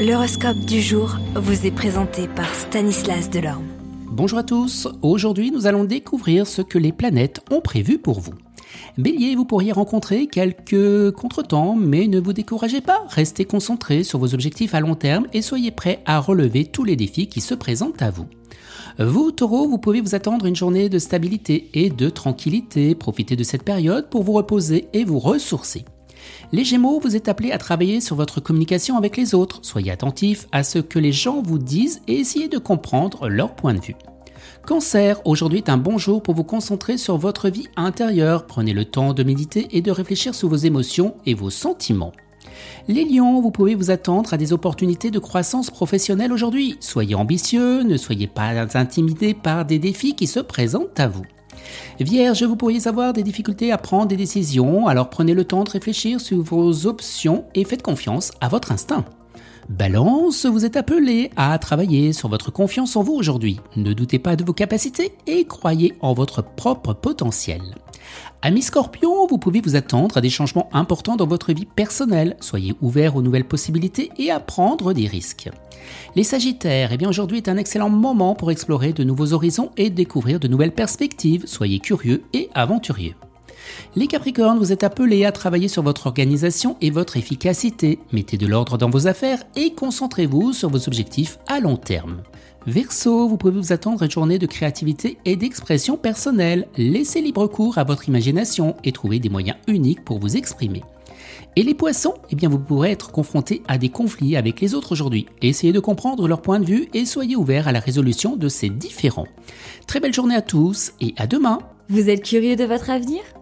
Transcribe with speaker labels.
Speaker 1: L'horoscope du jour vous est présenté par Stanislas Delorme.
Speaker 2: Bonjour à tous, aujourd'hui nous allons découvrir ce que les planètes ont prévu pour vous. Bélier, vous pourriez rencontrer quelques contretemps, mais ne vous découragez pas, restez concentré sur vos objectifs à long terme et soyez prêt à relever tous les défis qui se présentent à vous. Vous, taureau, vous pouvez vous attendre une journée de stabilité et de tranquillité. Profitez de cette période pour vous reposer et vous ressourcer. Les Gémeaux, vous êtes appelés à travailler sur votre communication avec les autres. Soyez attentifs à ce que les gens vous disent et essayez de comprendre leur point de vue. Cancer, aujourd'hui est un bon jour pour vous concentrer sur votre vie intérieure. Prenez le temps de méditer et de réfléchir sur vos émotions et vos sentiments. Les lions, vous pouvez vous attendre à des opportunités de croissance professionnelle aujourd'hui. Soyez ambitieux, ne soyez pas intimidés par des défis qui se présentent à vous. Vierge, vous pourriez avoir des difficultés à prendre des décisions, alors prenez le temps de réfléchir sur vos options et faites confiance à votre instinct. Balance, vous êtes appelé à travailler sur votre confiance en vous aujourd'hui. Ne doutez pas de vos capacités et croyez en votre propre potentiel. Amis Scorpion, vous pouvez vous attendre à des changements importants dans votre vie personnelle. Soyez ouvert aux nouvelles possibilités et à prendre des risques. Les Sagittaires, eh bien aujourd'hui est un excellent moment pour explorer de nouveaux horizons et découvrir de nouvelles perspectives. Soyez curieux et aventurieux. Les Capricornes, vous êtes appelés à travailler sur votre organisation et votre efficacité. Mettez de l'ordre dans vos affaires et concentrez-vous sur vos objectifs à long terme. Verseau, vous pouvez vous attendre à une journée de créativité et d'expression personnelle. Laissez libre cours à votre imagination et trouvez des moyens uniques pour vous exprimer. Et les poissons, eh bien vous pourrez être confrontés à des conflits avec les autres aujourd'hui. Essayez de comprendre leur point de vue et soyez ouverts à la résolution de ces différends. Très belle journée à tous et à demain.
Speaker 3: Vous êtes curieux de votre avenir?